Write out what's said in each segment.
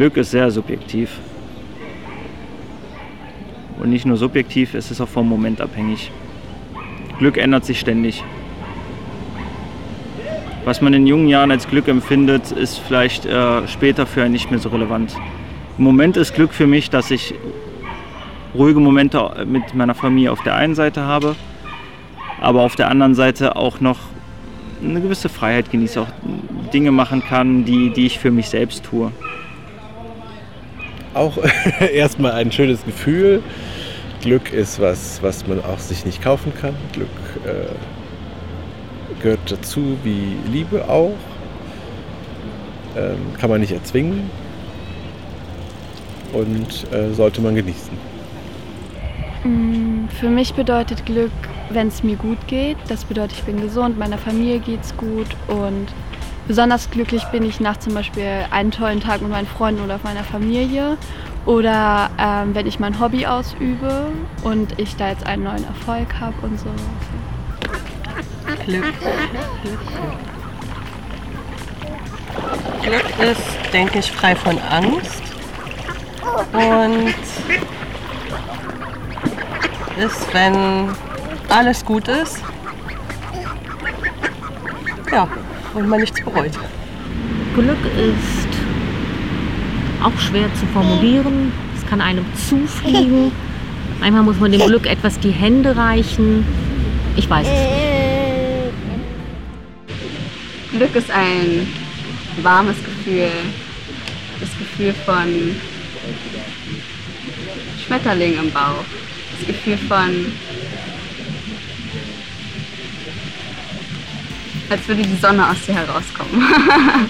Glück ist sehr subjektiv. Und nicht nur subjektiv, es ist auch vom Moment abhängig. Glück ändert sich ständig. Was man in jungen Jahren als Glück empfindet, ist vielleicht äh, später für einen nicht mehr so relevant. Im Moment ist Glück für mich, dass ich ruhige Momente mit meiner Familie auf der einen Seite habe, aber auf der anderen Seite auch noch eine gewisse Freiheit genieße, auch Dinge machen kann, die, die ich für mich selbst tue. Auch erstmal ein schönes Gefühl. Glück ist was, was man auch sich nicht kaufen kann. Glück äh, gehört dazu wie Liebe auch. Ähm, kann man nicht erzwingen und äh, sollte man genießen. Mm, für mich bedeutet Glück, wenn es mir gut geht. Das bedeutet, ich bin gesund, meiner Familie geht es gut und besonders glücklich bin ich nach zum Beispiel einen tollen Tag mit meinen Freunden oder meiner Familie oder ähm, wenn ich mein Hobby ausübe und ich da jetzt einen neuen Erfolg habe und so. Glück. Glück ist, denke ich, frei von Angst und ist, wenn alles gut ist. Ja, und man nichts bereut. Glück ist auch schwer zu formulieren. Es kann einem zufliegen. Manchmal muss man dem Glück etwas die Hände reichen. Ich weiß es nicht. Glück ist ein warmes Gefühl. Das Gefühl von Schmetterling im Bauch. Das Gefühl von als würde die Sonne aus dir herauskommen.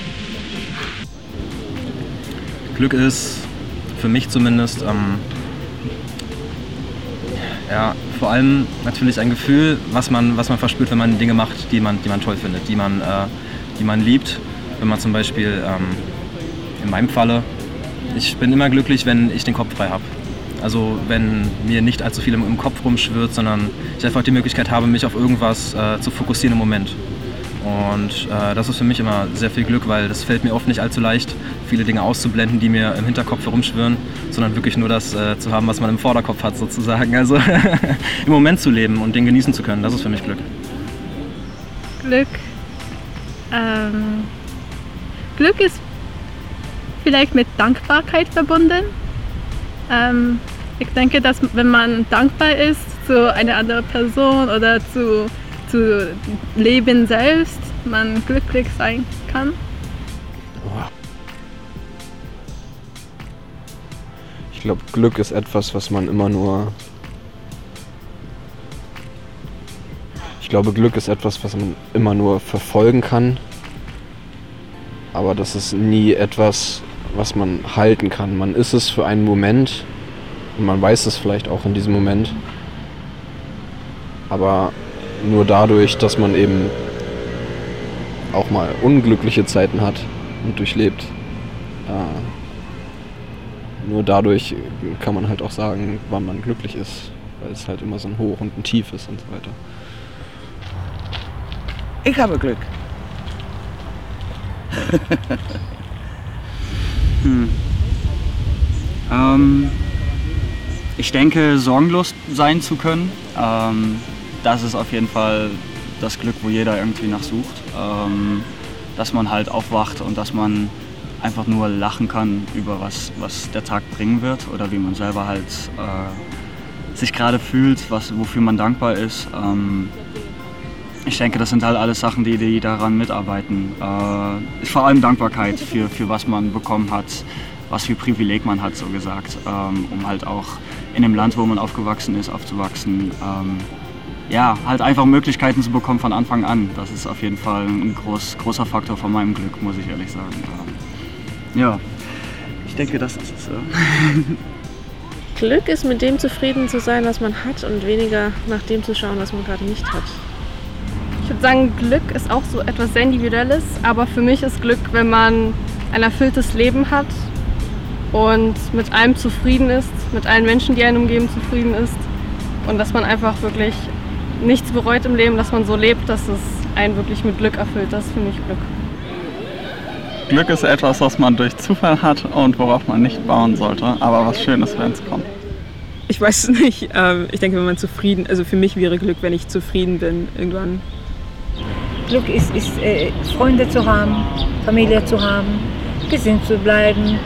Glück ist für mich zumindest ähm, ja, vor allem natürlich ein Gefühl, was man, was man verspürt, wenn man Dinge macht, die man, die man toll findet, die man, äh, die man liebt. Wenn man zum Beispiel, ähm, in meinem Falle, ich bin immer glücklich, wenn ich den Kopf frei habe. Also wenn mir nicht allzu viel im, im, Kopf rumschwirrt, sondern ich einfach die Möglichkeit habe, mich auf irgendwas äh, zu fokussieren im Moment. Und äh, das ist für mich immer sehr viel Glück, weil das fällt mir oft nicht allzu leicht, viele Dinge auszublenden, die mir im Hinterkopf herumschwirren, sondern wirklich nur das äh, zu haben, was man im Vorderkopf hat sozusagen. Also im Moment zu leben und den genießen zu können, das ist für mich Glück. Glück. Ähm, Glück ist vielleicht mit Dankbarkeit verbunden. Ähm, ich denke, dass wenn man dankbar ist zu einer anderen Person oder zu zu Leben selbst man glücklich sein kann. Ich glaube, Glück ist etwas, was man immer nur. Ich glaube, Glück ist etwas, was man immer nur verfolgen kann. Aber das ist nie etwas, was man halten kann. Man ist es für einen Moment und man weiß es vielleicht auch in diesem Moment. Aber nur dadurch, dass man eben auch mal unglückliche Zeiten hat und durchlebt. Äh, nur dadurch kann man halt auch sagen, wann man glücklich ist, weil es halt immer so ein Hoch und ein Tief ist und so weiter. Ich habe Glück. hm. ähm, ich denke, sorgenlos sein zu können. Ähm, das ist auf jeden Fall das Glück, wo jeder irgendwie nachsucht. Ähm, dass man halt aufwacht und dass man einfach nur lachen kann über was, was der Tag bringen wird oder wie man selber halt äh, sich gerade fühlt, was, wofür man dankbar ist. Ähm, ich denke, das sind halt alles Sachen, die, die daran mitarbeiten. Äh, vor allem Dankbarkeit für, für was man bekommen hat, was für Privileg man hat, so gesagt, ähm, um halt auch in dem Land, wo man aufgewachsen ist, aufzuwachsen. Ähm, ja, halt einfach Möglichkeiten zu bekommen von Anfang an. Das ist auf jeden Fall ein groß, großer Faktor von meinem Glück, muss ich ehrlich sagen. Ja, ich denke, das ist es. Glück ist mit dem zufrieden zu sein, was man hat und weniger nach dem zu schauen, was man gerade nicht hat. Ich würde sagen, Glück ist auch so etwas sehr Individuelles, aber für mich ist Glück, wenn man ein erfülltes Leben hat und mit allem zufrieden ist, mit allen Menschen, die einen umgeben, zufrieden ist und dass man einfach wirklich nichts bereut im Leben, dass man so lebt, dass es einen wirklich mit Glück erfüllt. Das ist für mich Glück. Glück ist etwas, was man durch Zufall hat und worauf man nicht bauen sollte, aber was Schönes, wenn es kommt. Ich weiß es nicht. Ähm, ich denke, wenn man zufrieden, also für mich wäre Glück, wenn ich zufrieden bin irgendwann. Glück ist, ist äh, Freunde zu haben, Familie zu haben, gesund zu bleiben,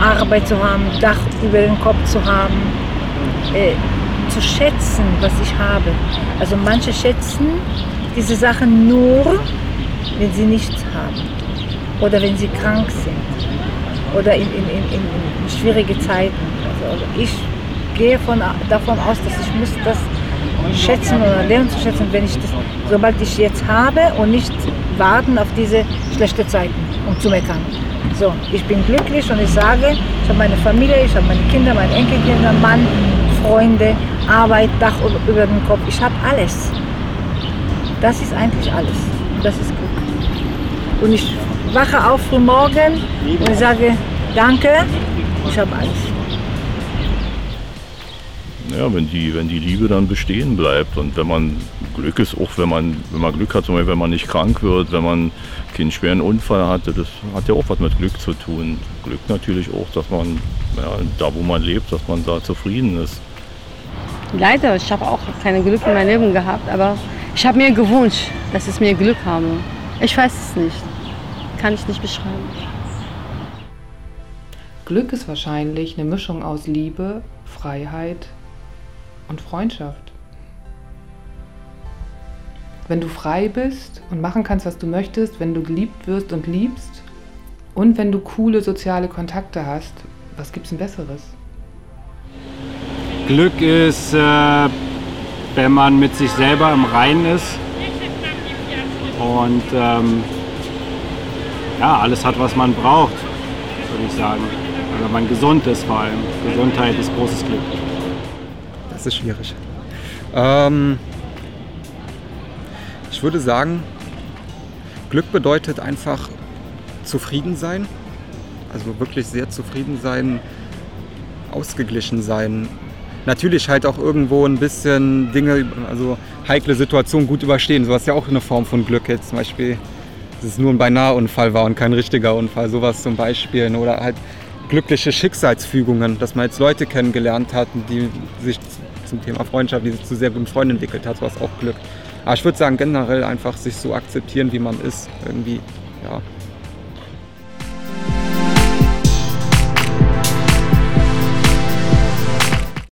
Arbeit zu haben, Dach über den Kopf zu haben, äh, zu schätzen, was ich habe. Also manche schätzen diese Sachen nur, wenn sie nichts haben oder wenn sie krank sind oder in, in, in, in schwierige Zeiten. Also ich gehe von, davon aus, dass ich muss das schätzen oder lernen zu schätzen, wenn ich das, sobald ich jetzt habe und nicht warten auf diese schlechten Zeiten, um zu meckern. So, ich bin glücklich und ich sage, ich habe meine Familie, ich habe meine Kinder, meine Enkelkinder, Mann, Freunde, Arbeit, Dach über dem Kopf. Ich habe alles. Das ist eigentlich alles. Das ist Glück. Und ich wache auf früh morgen und sage, danke, ich habe alles. Ja, wenn die, wenn die Liebe dann bestehen bleibt und wenn man Glück ist, auch wenn man, wenn man Glück hat, zum Beispiel, wenn man nicht krank wird, wenn man keinen schweren Unfall hatte, das hat ja auch was mit Glück zu tun. Glück natürlich auch, dass man ja, da, wo man lebt, dass man da zufrieden ist. Leider, ich habe auch keine Glück in meinem Leben gehabt, aber ich habe mir gewünscht, dass ich mir Glück habe. Ich weiß es nicht. Kann ich nicht beschreiben. Glück ist wahrscheinlich eine Mischung aus Liebe, Freiheit und Freundschaft. Wenn du frei bist und machen kannst, was du möchtest, wenn du geliebt wirst und liebst und wenn du coole soziale Kontakte hast, was gibt's denn Besseres? Glück ist, äh, wenn man mit sich selber im Reinen ist und ähm, ja, alles hat, was man braucht, würde ich sagen. Wenn man gesund ist vor allem. Gesundheit ist großes Glück. Das ist schwierig. Ähm, ich würde sagen, Glück bedeutet einfach zufrieden sein. Also wirklich sehr zufrieden sein, ausgeglichen sein. Natürlich halt auch irgendwo ein bisschen Dinge, also heikle Situationen gut überstehen. Sowas ist ja auch eine Form von Glück jetzt. Zum Beispiel, dass es nur ein Beinahe-Unfall war und kein richtiger Unfall. Sowas zum Beispiel. Oder halt glückliche Schicksalsfügungen, dass man jetzt Leute kennengelernt hat, die sich zum Thema Freundschaft, die sich zu sehr guten Freunden entwickelt hat, was auch Glück. Aber ich würde sagen, generell einfach sich so akzeptieren, wie man ist, irgendwie, ja,